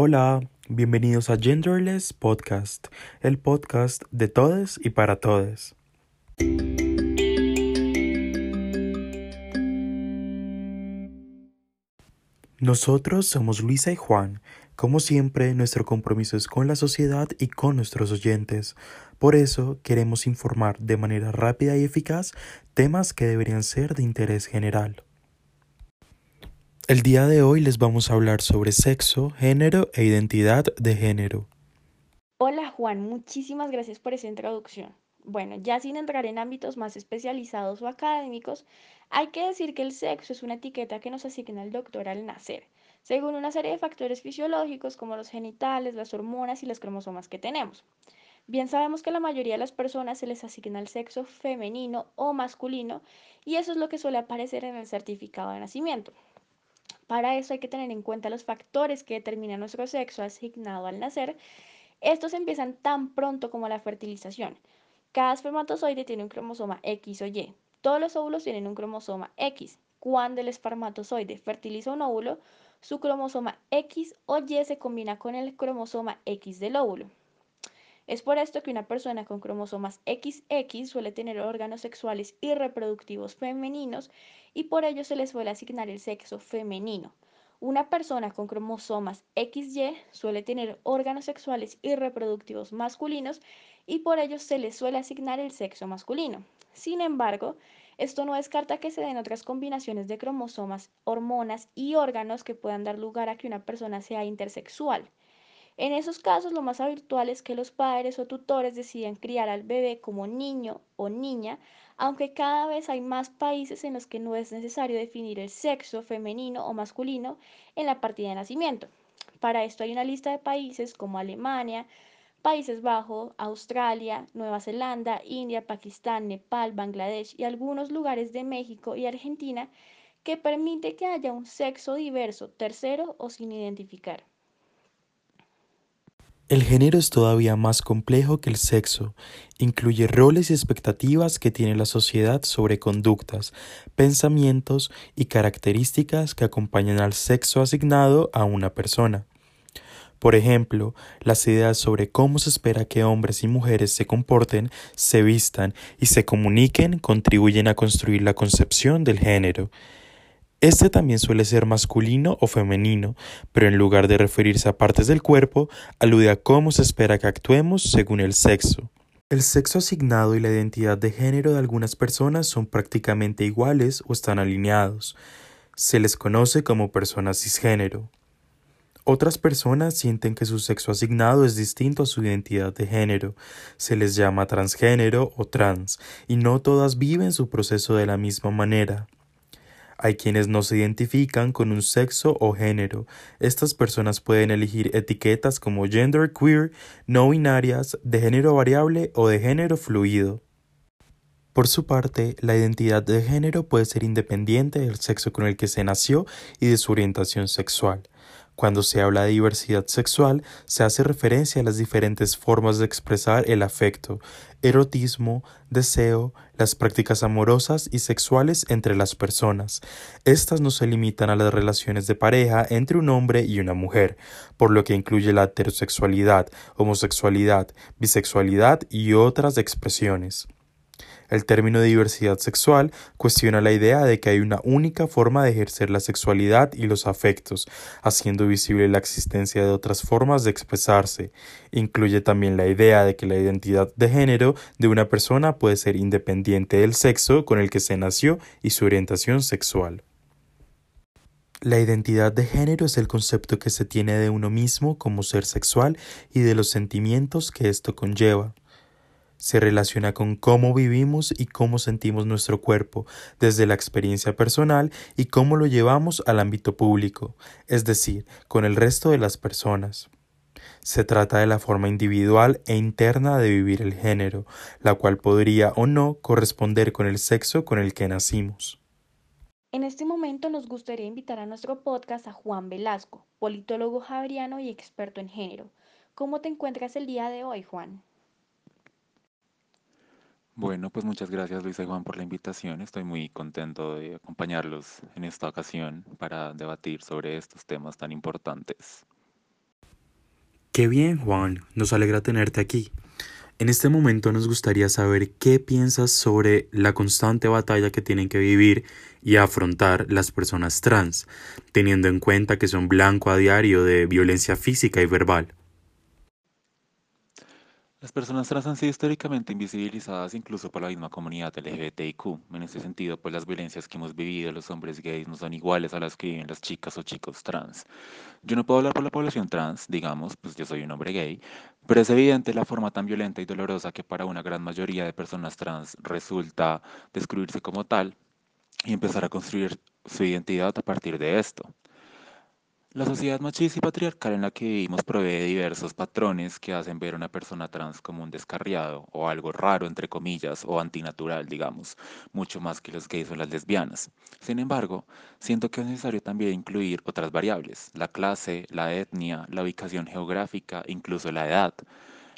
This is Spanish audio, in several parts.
Hola, bienvenidos a Genderless Podcast, el podcast de todes y para todes. Nosotros somos Luisa y Juan. Como siempre, nuestro compromiso es con la sociedad y con nuestros oyentes. Por eso, queremos informar de manera rápida y eficaz temas que deberían ser de interés general. El día de hoy les vamos a hablar sobre sexo, género e identidad de género. Hola Juan, muchísimas gracias por esa introducción. Bueno, ya sin entrar en ámbitos más especializados o académicos, hay que decir que el sexo es una etiqueta que nos asigna el doctor al nacer, según una serie de factores fisiológicos como los genitales, las hormonas y los cromosomas que tenemos. Bien sabemos que la mayoría de las personas se les asigna el sexo femenino o masculino y eso es lo que suele aparecer en el certificado de nacimiento. Para eso hay que tener en cuenta los factores que determinan nuestro sexo asignado al nacer. Estos empiezan tan pronto como la fertilización. Cada espermatozoide tiene un cromosoma X o Y. Todos los óvulos tienen un cromosoma X. Cuando el espermatozoide fertiliza un óvulo, su cromosoma X o Y se combina con el cromosoma X del óvulo. Es por esto que una persona con cromosomas XX suele tener órganos sexuales y reproductivos femeninos y por ello se les suele asignar el sexo femenino. Una persona con cromosomas XY suele tener órganos sexuales y reproductivos masculinos y por ello se les suele asignar el sexo masculino. Sin embargo, esto no descarta que se den otras combinaciones de cromosomas, hormonas y órganos que puedan dar lugar a que una persona sea intersexual. En esos casos, lo más habitual es que los padres o tutores decidan criar al bebé como niño o niña, aunque cada vez hay más países en los que no es necesario definir el sexo femenino o masculino en la partida de nacimiento. Para esto hay una lista de países como Alemania, Países Bajos, Australia, Nueva Zelanda, India, Pakistán, Nepal, Bangladesh y algunos lugares de México y Argentina que permite que haya un sexo diverso, tercero o sin identificar. El género es todavía más complejo que el sexo. Incluye roles y expectativas que tiene la sociedad sobre conductas, pensamientos y características que acompañan al sexo asignado a una persona. Por ejemplo, las ideas sobre cómo se espera que hombres y mujeres se comporten, se vistan y se comuniquen contribuyen a construir la concepción del género. Este también suele ser masculino o femenino, pero en lugar de referirse a partes del cuerpo, alude a cómo se espera que actuemos según el sexo. El sexo asignado y la identidad de género de algunas personas son prácticamente iguales o están alineados. Se les conoce como personas cisgénero. Otras personas sienten que su sexo asignado es distinto a su identidad de género. Se les llama transgénero o trans, y no todas viven su proceso de la misma manera. Hay quienes no se identifican con un sexo o género. Estas personas pueden elegir etiquetas como gender queer, no binarias, de género variable o de género fluido. Por su parte, la identidad de género puede ser independiente del sexo con el que se nació y de su orientación sexual. Cuando se habla de diversidad sexual, se hace referencia a las diferentes formas de expresar el afecto, erotismo, deseo, las prácticas amorosas y sexuales entre las personas. Estas no se limitan a las relaciones de pareja entre un hombre y una mujer, por lo que incluye la heterosexualidad, homosexualidad, bisexualidad y otras expresiones. El término diversidad sexual cuestiona la idea de que hay una única forma de ejercer la sexualidad y los afectos, haciendo visible la existencia de otras formas de expresarse. Incluye también la idea de que la identidad de género de una persona puede ser independiente del sexo con el que se nació y su orientación sexual. La identidad de género es el concepto que se tiene de uno mismo como ser sexual y de los sentimientos que esto conlleva se relaciona con cómo vivimos y cómo sentimos nuestro cuerpo desde la experiencia personal y cómo lo llevamos al ámbito público, es decir, con el resto de las personas. Se trata de la forma individual e interna de vivir el género, la cual podría o no corresponder con el sexo con el que nacimos. En este momento nos gustaría invitar a nuestro podcast a Juan Velasco, politólogo javeriano y experto en género. ¿Cómo te encuentras el día de hoy, Juan? Bueno, pues muchas gracias Luisa y Juan por la invitación. Estoy muy contento de acompañarlos en esta ocasión para debatir sobre estos temas tan importantes. Qué bien, Juan, nos alegra tenerte aquí. En este momento nos gustaría saber qué piensas sobre la constante batalla que tienen que vivir y afrontar las personas trans, teniendo en cuenta que son blanco a diario de violencia física y verbal. Las personas trans han sido históricamente invisibilizadas incluso por la misma comunidad LGBTIQ. En ese sentido, pues las violencias que hemos vivido los hombres gays no son iguales a las que viven las chicas o chicos trans. Yo no puedo hablar por la población trans, digamos, pues yo soy un hombre gay, pero es evidente la forma tan violenta y dolorosa que para una gran mayoría de personas trans resulta descubrirse como tal y empezar a construir su identidad a partir de esto. La sociedad machista y patriarcal en la que vivimos provee diversos patrones que hacen ver a una persona trans como un descarriado o algo raro, entre comillas, o antinatural, digamos, mucho más que los gays o las lesbianas. Sin embargo, siento que es necesario también incluir otras variables, la clase, la etnia, la ubicación geográfica, incluso la edad.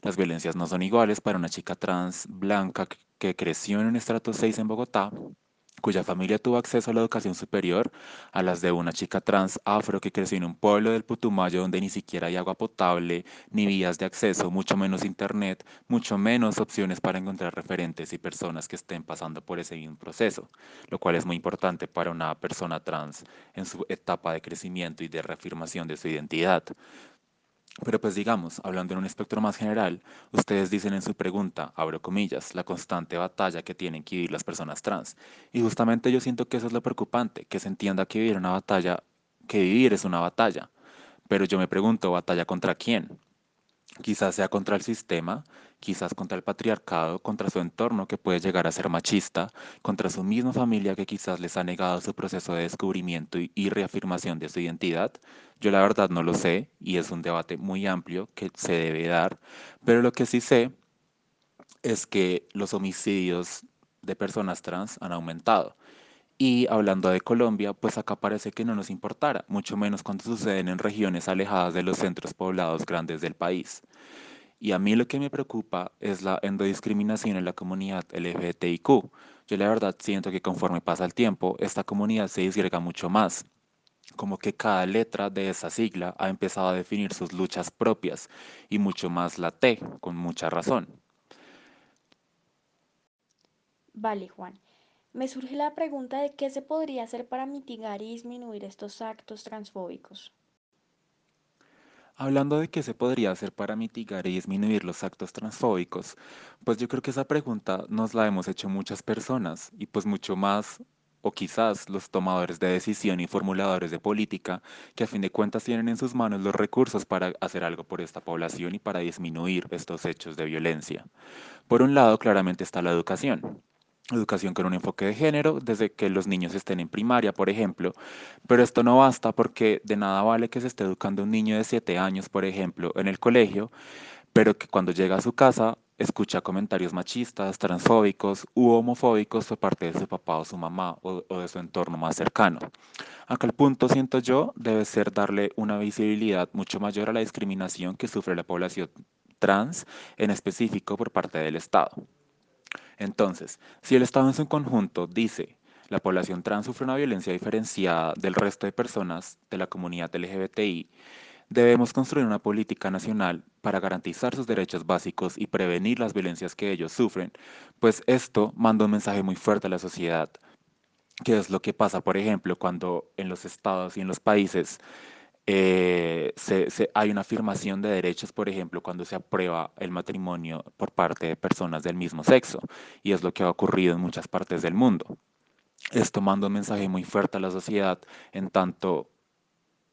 Las violencias no son iguales para una chica trans blanca que creció en un estrato 6 en Bogotá cuya familia tuvo acceso a la educación superior, a las de una chica trans afro que creció en un pueblo del Putumayo donde ni siquiera hay agua potable, ni vías de acceso, mucho menos internet, mucho menos opciones para encontrar referentes y personas que estén pasando por ese mismo proceso, lo cual es muy importante para una persona trans en su etapa de crecimiento y de reafirmación de su identidad. Pero pues digamos, hablando en un espectro más general, ustedes dicen en su pregunta, abro comillas, la constante batalla que tienen que vivir las personas trans. Y justamente yo siento que eso es lo preocupante, que se entienda que vivir una batalla, que vivir es una batalla. Pero yo me pregunto, ¿batalla contra quién? Quizás sea contra el sistema, quizás contra el patriarcado, contra su entorno que puede llegar a ser machista, contra su misma familia que quizás les ha negado su proceso de descubrimiento y, reafirmación de su identidad. Yo la verdad no lo sé y es un debate muy amplio que se debe dar, pero lo que sí sé es que los homicidios de personas trans han aumentado. Y hablando de Colombia, pues acá parece que no nos importara, mucho menos cuando suceden en regiones alejadas de los centros poblados grandes del país. Y a mí lo que me preocupa es la endodiscriminación en la comunidad LGBTIQ. Yo la verdad siento que conforme pasa el tiempo, esta comunidad se disgrega mucho más. Como que cada letra de esa sigla ha empezado a definir sus luchas propias y mucho más la T, con mucha razón. Vale, Juan. Me surge la pregunta de qué se podría hacer para mitigar y disminuir estos actos transfóbicos. Hablando de qué se podría hacer para mitigar y disminuir los actos transfóbicos, pues yo creo que esa pregunta nos la hemos hecho muchas personas y pues mucho más o quizás los tomadores de decisión y formuladores de política que a fin de cuentas tienen en sus manos los recursos para hacer algo por esta población y para disminuir estos hechos de violencia. Por un lado, claramente está la educación educación con un enfoque de género desde que los niños estén en primaria, por ejemplo. Pero esto no basta porque de nada vale que se esté educando un niño de 7 años, por ejemplo, en el colegio, pero que cuando llega a su casa escucha comentarios machistas, transfóbicos u homofóbicos por parte de su papá o su mamá o, de su entorno más cercano. Acá el punto, siento yo, debe ser darle una visibilidad mucho mayor a la discriminación que sufre la población trans, en específico por parte del Estado. Entonces, si el Estado en su conjunto dice la población trans sufre una violencia diferenciada del resto de personas de la comunidad LGBTI, debemos construir una política nacional para garantizar sus derechos básicos y prevenir las violencias que ellos sufren, pues esto manda un mensaje muy fuerte a la sociedad, que es lo que pasa, por ejemplo, cuando en los estados y en los países eh, hay una afirmación de derechos, por ejemplo, cuando se aprueba el matrimonio por parte de personas del mismo sexo, y es lo que ha ocurrido en muchas partes del mundo. Esto manda un mensaje muy fuerte a la sociedad, en tanto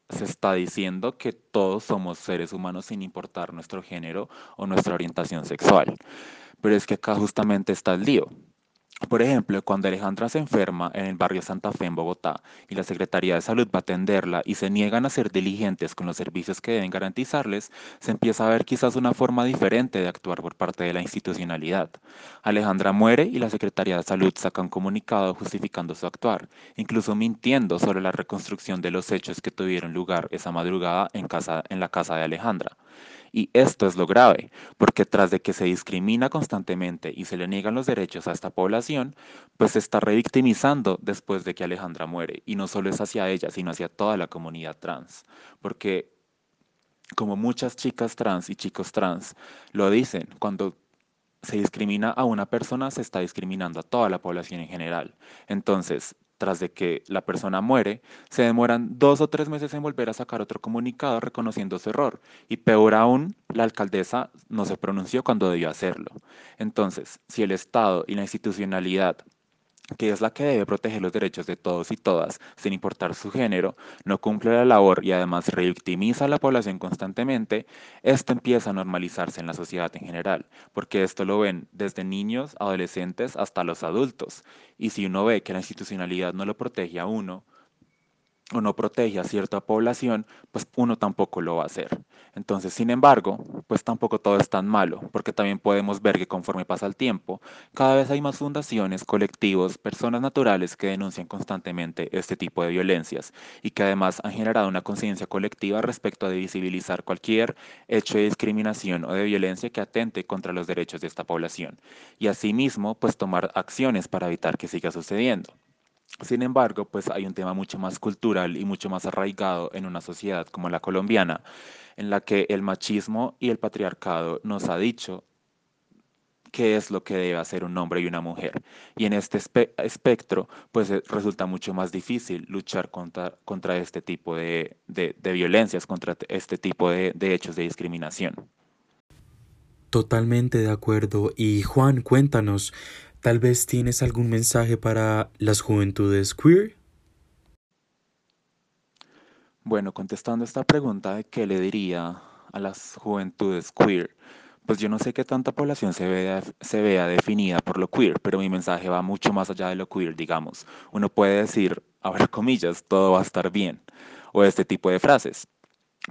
se está diciendo que todos somos seres humanos sin importar nuestro género o nuestra orientación sexual. Pero es que acá justamente está el lío. Por ejemplo, cuando Alejandra se enferma en el barrio Santa Fe en Bogotá y la Secretaría de Salud va a atenderla y se niegan a ser diligentes con los servicios que deben garantizarles, se empieza a ver quizás una forma diferente de actuar por parte de la institucionalidad. Alejandra muere y la Secretaría de Salud saca un comunicado justificando su actuar, incluso mintiendo sobre la reconstrucción de los hechos que tuvieron lugar esa madrugada en, casa, en la casa de Alejandra. Y esto es lo grave, porque tras de que se discrimina constantemente y se le niegan los derechos a esta población, pues se está revictimizando después de que Alejandra muere. Y no solo es hacia ella, sino hacia toda la comunidad trans. Porque como muchas chicas trans y chicos trans lo dicen, cuando se discrimina a una persona, se está discriminando a toda la población en general. Entonces, tras de que la persona muere, se demoran dos o tres meses en volver a sacar otro comunicado reconociendo su error. Y peor aún, la alcaldesa no se pronunció cuando debió hacerlo. Entonces, si el Estado y la institucionalidad que es la que debe proteger los derechos de todos y todas, sin importar su género, no cumple la labor y además revictimiza a la población constantemente, esto empieza a normalizarse en la sociedad en general, porque esto lo ven desde niños, adolescentes hasta los adultos. Y si uno ve que la institucionalidad no lo protege a uno, o no protege a cierta población, pues uno tampoco lo va a hacer. Entonces, sin embargo, pues tampoco todo es tan malo, porque también podemos ver que conforme pasa el tiempo, cada vez hay más fundaciones, colectivos, personas naturales que denuncian constantemente este tipo de violencias y que además han generado una conciencia colectiva respecto a visibilizar cualquier hecho de discriminación o de violencia que atente contra los derechos de esta población y asimismo pues tomar acciones para evitar que siga sucediendo. Sin embargo, pues hay un tema mucho más cultural y mucho más arraigado en una sociedad como la colombiana, en la que el machismo y el patriarcado nos ha dicho qué es lo que debe hacer un hombre y una mujer. Y en este espectro, pues eh, resulta mucho más difícil luchar contra, contra este tipo de, violencias, contra este tipo de hechos de discriminación. Totalmente de acuerdo. Y Juan, cuéntanos, Tal vez tienes algún mensaje para las juventudes queer. Bueno, contestando esta pregunta de qué le diría a las juventudes queer, pues yo no sé qué tanta población se vea, se vea definida por lo queer, pero mi mensaje va mucho más allá de lo queer, digamos. Uno puede decir, abrir comillas, todo va a estar bien, o este tipo de frases.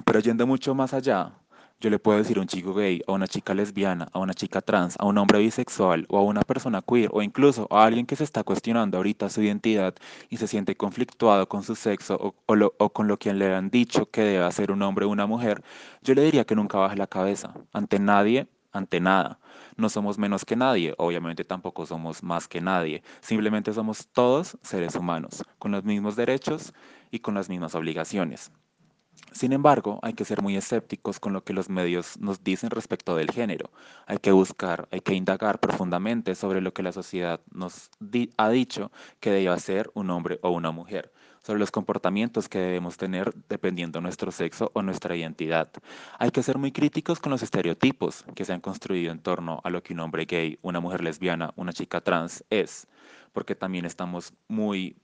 Pero yendo mucho más allá, yo le puedo decir a un chico gay, a una chica lesbiana, a una chica trans, a un hombre bisexual o a una persona queer o incluso a alguien que se está cuestionando ahorita su identidad y se siente conflictuado con su sexo o, con lo que le han dicho que debe ser un hombre o una mujer, yo le diría que nunca baje la cabeza ante nadie, ante nada. No somos menos que nadie, obviamente tampoco somos más que nadie, simplemente somos todos seres humanos, con los mismos derechos y con las mismas obligaciones. Sin embargo, hay que ser muy escépticos con lo que los medios nos dicen respecto del género. Hay que buscar, hay que indagar profundamente sobre lo que la sociedad nos ha dicho que debe ser un hombre o una mujer, sobre los comportamientos que debemos tener dependiendo de nuestro sexo o nuestra identidad. Hay que ser muy críticos con los estereotipos que se han construido en torno a lo que un hombre gay, una mujer lesbiana, una chica trans es, porque también estamos muy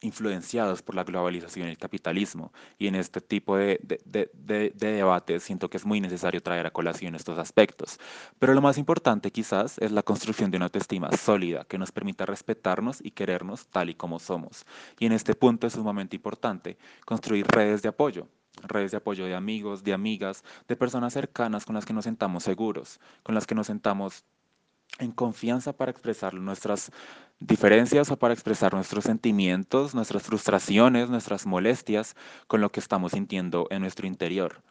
influenciados por la globalización y el capitalismo. Y en este tipo de, de, debates siento que es muy necesario traer a colación estos aspectos. Pero lo más importante quizás es la construcción de una autoestima sólida que nos permita respetarnos y querernos tal y como somos. Y en este punto es sumamente importante construir redes de apoyo, redes de apoyo de amigos, de amigas, de personas cercanas con las que nos sentamos seguros, con las que nos sentamos en confianza para expresar nuestras diferencias o para expresar nuestros sentimientos, nuestras frustraciones, nuestras molestias con lo que estamos sintiendo en nuestro interior.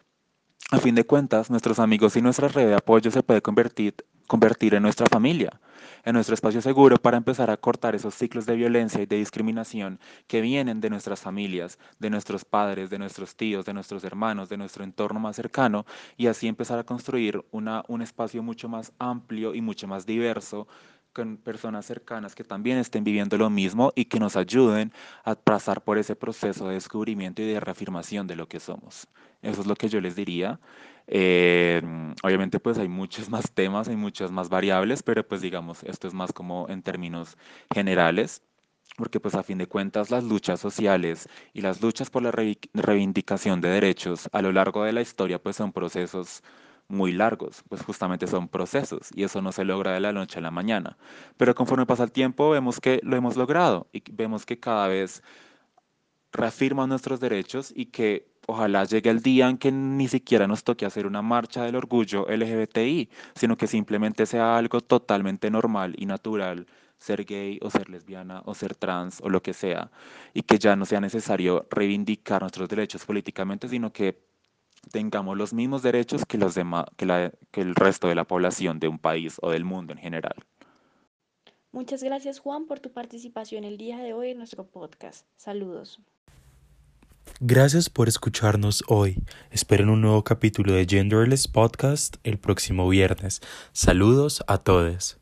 A fin de cuentas, nuestros amigos y nuestra red de apoyo se puede convertir, convertir en nuestra familia, en nuestro espacio seguro para empezar a cortar esos ciclos de violencia y de discriminación que vienen de nuestras familias, de nuestros padres, de nuestros tíos, de nuestros hermanos, de nuestro entorno más cercano y así empezar a construir una, un espacio mucho más amplio y mucho más diverso con personas cercanas que también estén viviendo lo mismo y que nos ayuden a pasar por ese proceso de descubrimiento y de reafirmación de lo que somos. Eso es lo que yo les diría. Eh, obviamente pues hay muchos más temas, hay muchas más variables, pero pues digamos, esto es más como en términos generales porque pues a fin de cuentas las luchas sociales y las luchas por la reivindicación de derechos a lo largo de la historia pues son procesos muy largos, pues justamente son procesos y eso no se logra de la noche a la mañana. Pero conforme pasa el tiempo vemos que lo hemos logrado y vemos que cada vez reafirman nuestros derechos y que ojalá llegue el día en que ni siquiera nos toque hacer una marcha del orgullo LGBTI, sino que simplemente sea algo totalmente normal y natural ser gay o ser lesbiana o ser trans o lo que sea, y que ya no sea necesario reivindicar nuestros derechos políticamente, sino que tengamos los mismos derechos que, los que, que el resto de la población de un país o del mundo en general. Muchas gracias Juan por tu participación el día de hoy en nuestro podcast. Saludos. Gracias por escucharnos hoy. Esperen un nuevo capítulo de Genderless Podcast el próximo viernes. Saludos a todos.